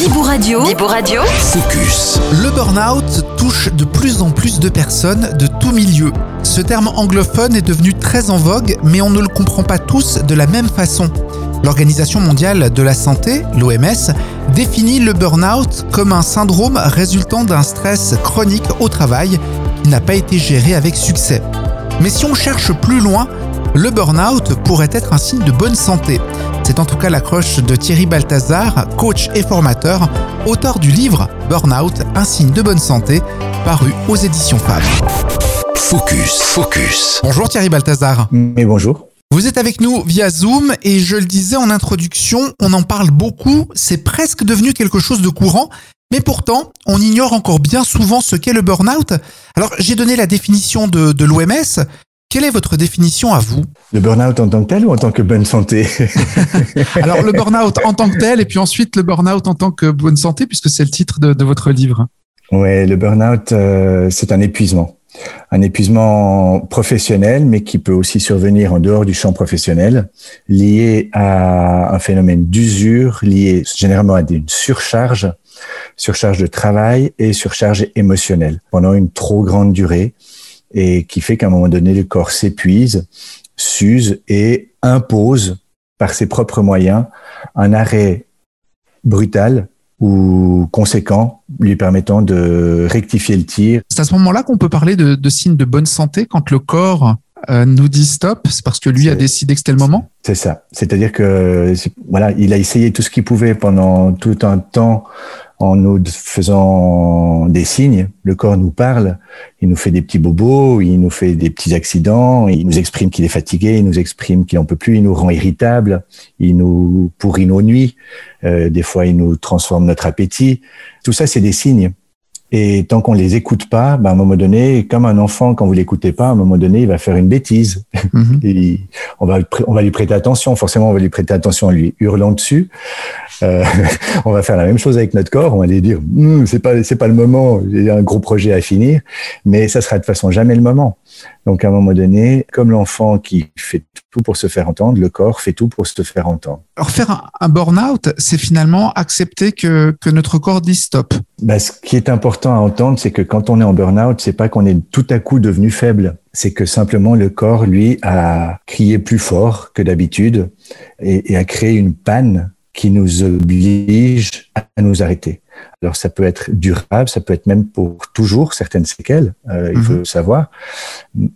Bibou Radio. Bibou Radio. Focus. Le burn-out touche de plus en plus de personnes de tout milieu. Ce terme anglophone est devenu très en vogue, mais on ne le comprend pas tous de la même façon. L'Organisation mondiale de la santé, l'OMS, définit le burn-out comme un syndrome résultant d'un stress chronique au travail qui n'a pas été géré avec succès. Mais si on cherche plus loin, le burn-out pourrait être un signe de bonne santé. C'est en tout cas l'accroche de Thierry Balthazar, coach et formateur, auteur du livre Burnout, un signe de bonne santé, paru aux éditions Fab. Focus, focus. Bonjour Thierry Balthazar. Mais bonjour. Vous êtes avec nous via Zoom et je le disais en introduction, on en parle beaucoup, c'est presque devenu quelque chose de courant, mais pourtant, on ignore encore bien souvent ce qu'est le burn-out. Alors, j'ai donné la définition de, de l'OMS. Quelle est votre définition à vous? Le burn-out en tant que tel ou en tant que bonne santé? Alors le burn-out en tant que tel et puis ensuite le burn-out en tant que bonne santé puisque c'est le titre de, votre livre. Oui, le burn-out, euh, c'est un épuisement. Un épuisement professionnel, mais qui peut aussi survenir en dehors du champ professionnel, lié à un phénomène d'usure, lié généralement à une surcharge, surcharge de travail et surcharge émotionnelle pendant une trop grande durée et qui fait qu'à un moment donné, le corps s'épuise, s'use et impose par ses propres moyens un arrêt brutal ou conséquent lui permettant de rectifier le tir. C'est à ce moment-là qu'on peut parler de, de signes de bonne santé quand le corps euh, nous dit stop, c'est parce que lui a décidé que c'était le moment? C'est ça. C'est-à-dire que voilà, il a essayé tout ce qu'il pouvait pendant tout un temps en nous faisant des signes. Le corps nous parle, il nous fait des petits bobos, il nous fait des petits accidents, il nous exprime qu'il est fatigué, il nous exprime qu'il en peut plus, il nous rend irritable, il nous pourrit nos nuits, euh, des fois il nous transforme notre appétit. Tout ça, c'est des signes. Et tant qu'on les écoute pas, ben à un moment donné, comme un enfant, quand vous l'écoutez pas, à un moment donné, il va faire une bêtise. Mhm. Et on va, on va lui prêter attention. Forcément, on va lui prêter attention en lui hurlant dessus. Euh, on va faire la même chose avec notre corps. On va lui dire, hm, c'est pas, c'est pas le moment. Il y a un gros projet à finir, mais ça sera de toute façon jamais le moment. Donc, à un moment donné, comme l'enfant qui fait tout pour se faire entendre, le corps fait tout pour se faire entendre. Alors, faire un, burn-out, c'est finalement accepter que, que notre corps dit stop. Bah, ce qui est important à entendre, c'est que quand on est en burn-out, c'est pas qu'on est tout à coup devenu faible. C'est que simplement le corps, lui, a crié plus fort que d'habitude et, et a créé une panne qui nous oblige à nous arrêter. Alors ça peut être durable, ça peut être même pour toujours certaines séquelles, euh, il faut mhm. savoir.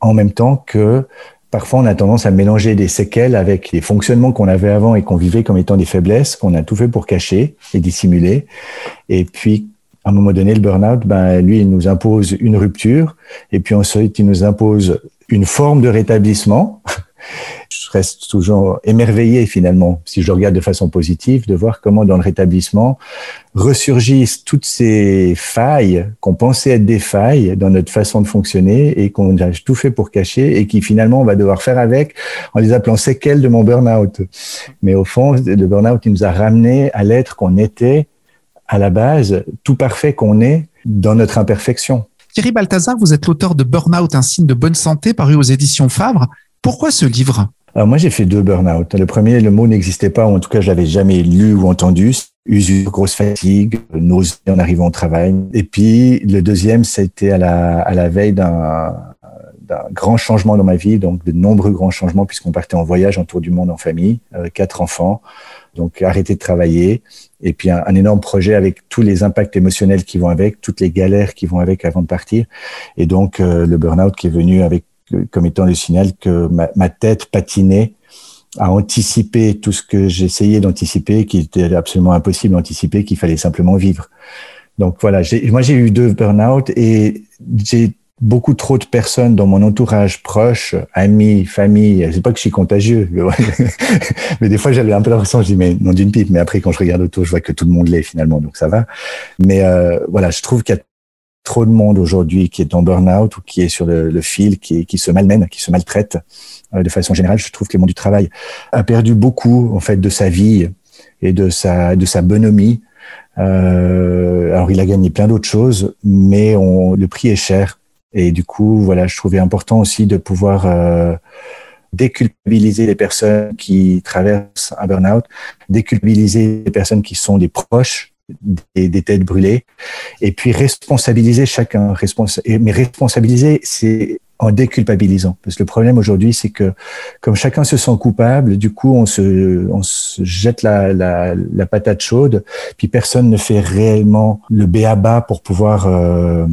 En même temps que parfois on a tendance à mélanger des séquelles avec les fonctionnements qu'on avait avant et qu'on vivait comme étant des faiblesses, qu'on a tout fait pour cacher et dissimuler. Et puis à un moment donné, le burn-out, ben, lui, il nous impose une rupture, et puis ensuite, il nous impose une forme de rétablissement je reste toujours émerveillé finalement, si je regarde de façon positive, de voir comment dans le rétablissement ressurgissent toutes ces failles qu'on pensait être des failles dans notre façon de fonctionner et qu'on a tout fait pour cacher et qui finalement on va devoir faire avec en les appelant séquelles de mon burn-out. Mais au fond, le burn-out, nous a ramené à l'être qu'on était à la base, tout parfait qu'on est dans notre imperfection. Thierry Balthazar, vous êtes l'auteur de Burnout, un signe de bonne santé, paru aux éditions Favre. Pourquoi ce livre? Alors moi, j'ai fait deux burn-out. Le premier, le mot n'existait pas, ou en tout cas, je l'avais jamais lu ou entendu. Usure, grosse fatigue, nausée en arrivant au travail. Et puis, le deuxième, c'était à la, à la veille d'un grand changement dans ma vie, donc de nombreux grands changements puisqu'on partait en voyage autour du monde en famille, euh, quatre enfants, donc arrêter de travailler, et puis un, énorme projet avec tous les impacts émotionnels qui vont avec, toutes les galères qui vont avec avant de partir, et donc euh, le burn-out qui est venu avec comme étant le signal que ma, tête patinait à anticiper tout ce que j'essayais d'anticiper, qui était absolument impossible d'anticiper, qu'il fallait simplement vivre. Donc voilà, moi j'ai eu deux burn-out et j'ai beaucoup trop de personnes dans mon entourage proche, amis, famille. C'est pas que je suis contagieux, mais des fois j'avais un peu l'impression, je dis mais non d'une pipe. Mais après quand je regarde autour, je vois que tout le monde l'est finalement, donc ça va. Mais euh, voilà, je trouve qu'il y a trop de monde aujourd'hui qui est en burn-out ou qui est sur le, fil, qui, se malmène, qui se maltraite. Euh, de façon générale, je trouve que le monde du travail a perdu beaucoup en fait de sa vie et de sa de sa bonhomie. Euh, alors il a gagné plein d'autres choses, mais le prix est cher. Et du coup, voilà, je trouvais important aussi de pouvoir euh, déculpabiliser les personnes qui traversent un burn-out, déculpabiliser les personnes qui sont des proches des, des têtes brûlées, et puis responsabiliser chacun. Mais responsabiliser, c'est en déculpabilisant. Parce que le problème aujourd'hui, c'est que comme chacun se sent coupable, du coup, on se, on se jette la, la, la patate chaude, puis personne ne fait réellement le béaba pour pouvoir euh,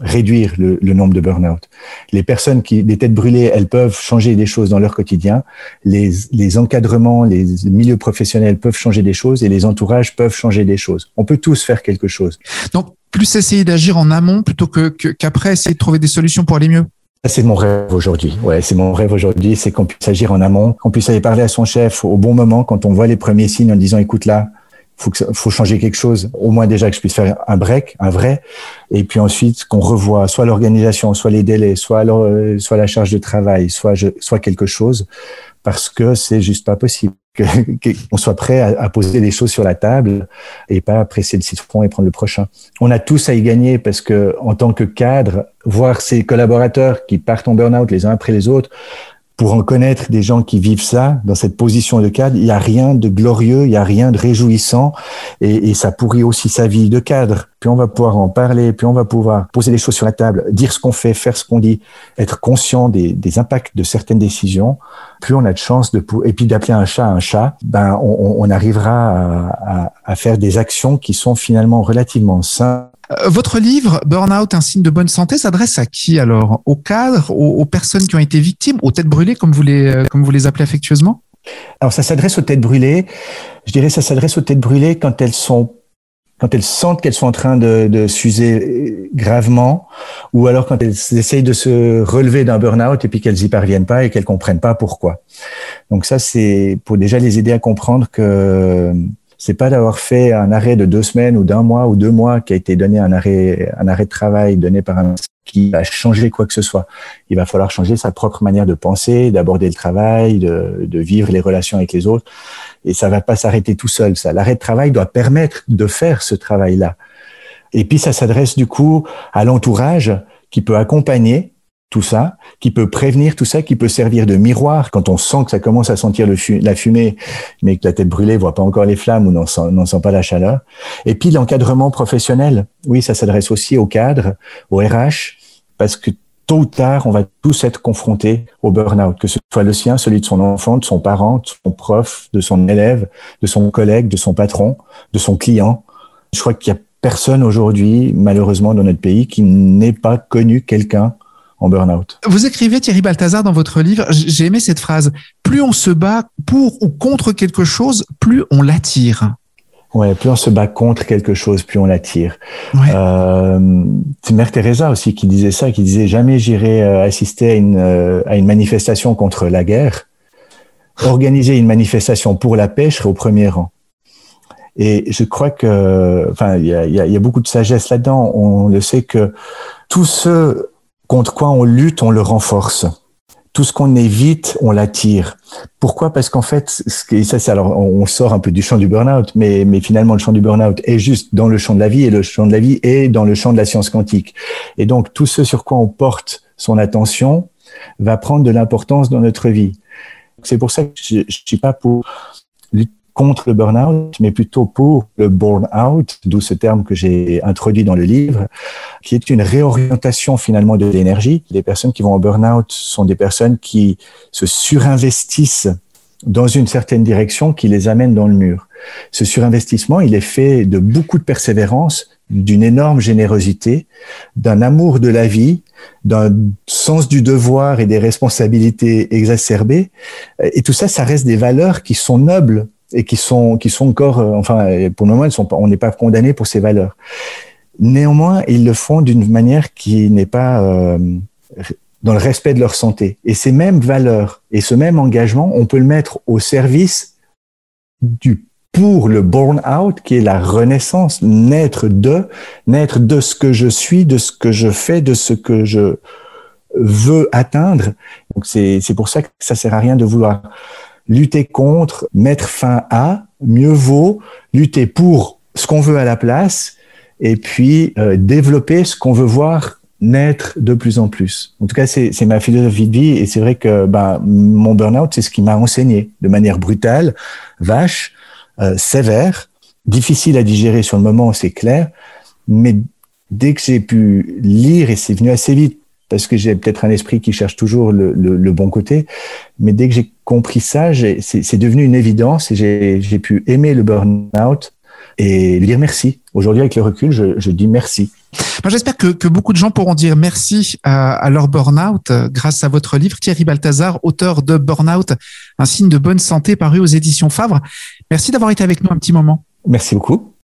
réduire le, le, nombre de burn-out. Les personnes qui, des têtes brûlées, elles peuvent changer des choses dans leur quotidien. Les, les encadrements, les milieux professionnels peuvent changer des choses et les entourages peuvent changer des choses. On peut tous faire quelque chose. Donc, plus essayer d'agir en amont plutôt que qu'après essayer de trouver des solutions pour aller mieux. C'est mon rêve aujourd'hui. Ouais, c'est mon rêve aujourd'hui, c'est qu'on puisse agir en amont, qu'on puisse aller parler à son chef au bon moment quand on voit les premiers signes en disant écoute là, faut que, faut changer quelque chose. Au moins déjà que je puisse faire un break, un vrai, et puis ensuite qu'on revoie soit l'organisation, soit les délais, soit soit la charge de travail, soit je, soit quelque chose, parce que c'est juste pas possible qu'on soit prêt à, à, poser les choses sur la table et pas presser le citron et prendre le prochain. On a tous à y gagner parce que en tant que cadre, voir ses collaborateurs qui partent en burn-out les uns après les autres, pour en connaître des gens qui vivent ça dans cette position de cadre, il n'y a rien de glorieux, il n'y a rien de réjouissant et, ça pourrit aussi sa vie de cadre. Puis on va pouvoir en parler, puis on va pouvoir poser les choses sur la table, dire ce qu'on fait, faire ce qu'on dit, être conscient des, impacts de certaines décisions. Plus on a de chance de et puis d'appeler un chat un chat, ben on, arrivera à, à, faire des actions qui sont finalement relativement simples votre livre, Burnout, un signe de bonne santé, s'adresse à qui alors? Aux cadres, aux, personnes qui ont été victimes, aux têtes brûlées, comme vous les, euh, comme vous les appelez affectueusement? Alors, ça s'adresse aux têtes brûlées. Je dirais ça s'adresse aux têtes brûlées quand elles sont quand elles sentent qu'elles sont en train de, de s'user gravement, ou alors quand elles essayent de se relever d'un burn-out et puis qu'elles y parviennent pas et qu'elles comprennent pas pourquoi. Donc ça, c'est pour déjà les aider à comprendre que c'est pas d'avoir fait un arrêt de deux semaines ou d'un mois ou deux mois qui a été donné un arrêt, un arrêt de travail donné par un qui va changer quoi que ce soit. Il va falloir changer sa propre manière de penser, d'aborder le travail, de, de, vivre les relations avec les autres. Et ça va pas s'arrêter tout seul. Ça, l'arrêt de travail doit permettre de faire ce travail-là. Et puis ça s'adresse du coup à l'entourage qui peut accompagner tout ça, qui peut prévenir tout ça, qui peut servir de miroir quand on sent que ça commence à sentir la fumée, mais que la tête brûlée voit pas encore les flammes ou n'en sent, sent, pas la chaleur. Et puis l'encadrement professionnel, oui, ça s'adresse aussi aux cadres, aux RH, parce que tôt ou tard, on va tous être confrontés au burn-out, que ce soit le sien, celui de son enfant, de son parent, de son prof, de son élève, de son collègue, de son patron, de son client. Je crois qu'il y a personne aujourd'hui, malheureusement, dans notre pays, qui n'ait pas connu quelqu'un en burn-out. Vous écrivez, Thierry Balthazar, dans votre livre, j'ai aimé cette phrase, plus on se bat pour ou contre quelque chose, plus on l'attire. Ouais, plus on se bat contre quelque chose, plus on l'attire. Ouais. Euh, c'est Mère Teresa aussi qui disait ça, qui disait jamais j'irai euh, assister à une, euh, à une manifestation contre la guerre. Organiser une manifestation pour la paix, je serai au premier rang. Et je crois que, enfin, il y a, y a, beaucoup de sagesse là-dedans. On le sait que tous ceux contre quoi on lutte, on le renforce. Tout ce qu'on évite, on l'attire. Pourquoi? Parce qu'en fait, ça, c'est alors, on sort un peu du champ du burn-out, mais, mais finalement, le champ du burn-out est juste dans le champ de la vie et le champ de la vie est dans le champ de la science quantique. Et donc, tout ce sur quoi on porte son attention va prendre de l'importance dans notre vie. C'est pour ça que je, je suis pas pour contre le burn-out, mais plutôt pour le burn-out, d'où ce terme que j'ai introduit dans le livre, qui est une réorientation finalement de l'énergie. Les personnes qui vont au burn-out sont des personnes qui se surinvestissent dans une certaine direction qui les amène dans le mur. Ce surinvestissement, il est fait de beaucoup de persévérance, d'une énorme générosité, d'un amour de la vie, d'un sens du devoir et des responsabilités exacerbées. Et tout ça, ça reste des valeurs qui sont nobles et qui sont qui sont encore, euh, enfin pour le moment, ils sont on n'est pas condamné pour ces valeurs. Néanmoins, ils le font d'une manière qui n'est pas euh, dans le respect de leur santé. Et ces mêmes valeurs et ce même engagement, on peut le mettre au service du pour le burn out, qui est la renaissance, naître de, naître de ce que je suis, de ce que je fais, de ce que je veux atteindre. Donc c'est c'est pour ça que ça sert à rien de vouloir lutter contre, mettre fin à, mieux vaut lutter pour ce qu'on veut à la place et puis euh, développer ce qu'on veut voir naître de plus en plus. En tout cas, c'est ma philosophie de vie et c'est vrai que ben, mon burn-out, c'est ce qui m'a enseigné de manière brutale, vache, euh, sévère, difficile à digérer sur le moment, c'est clair, mais dès que j'ai pu lire, et c'est venu assez vite, parce que j'ai peut-être un esprit qui cherche toujours le, le, bon côté, mais dès que j'ai compris ça, c'est devenu une évidence et j'ai pu aimer le burn-out et lui dire merci. Aujourd'hui, avec le recul, je, je dis merci. Moi, j'espère que, que, beaucoup de gens pourront dire merci à, à leur burn-out euh, grâce à votre livre, Thierry Balthazar, auteur de Burn-out, un signe de bonne santé paru aux éditions Favre. Merci d'avoir été avec nous un petit moment. Merci beaucoup.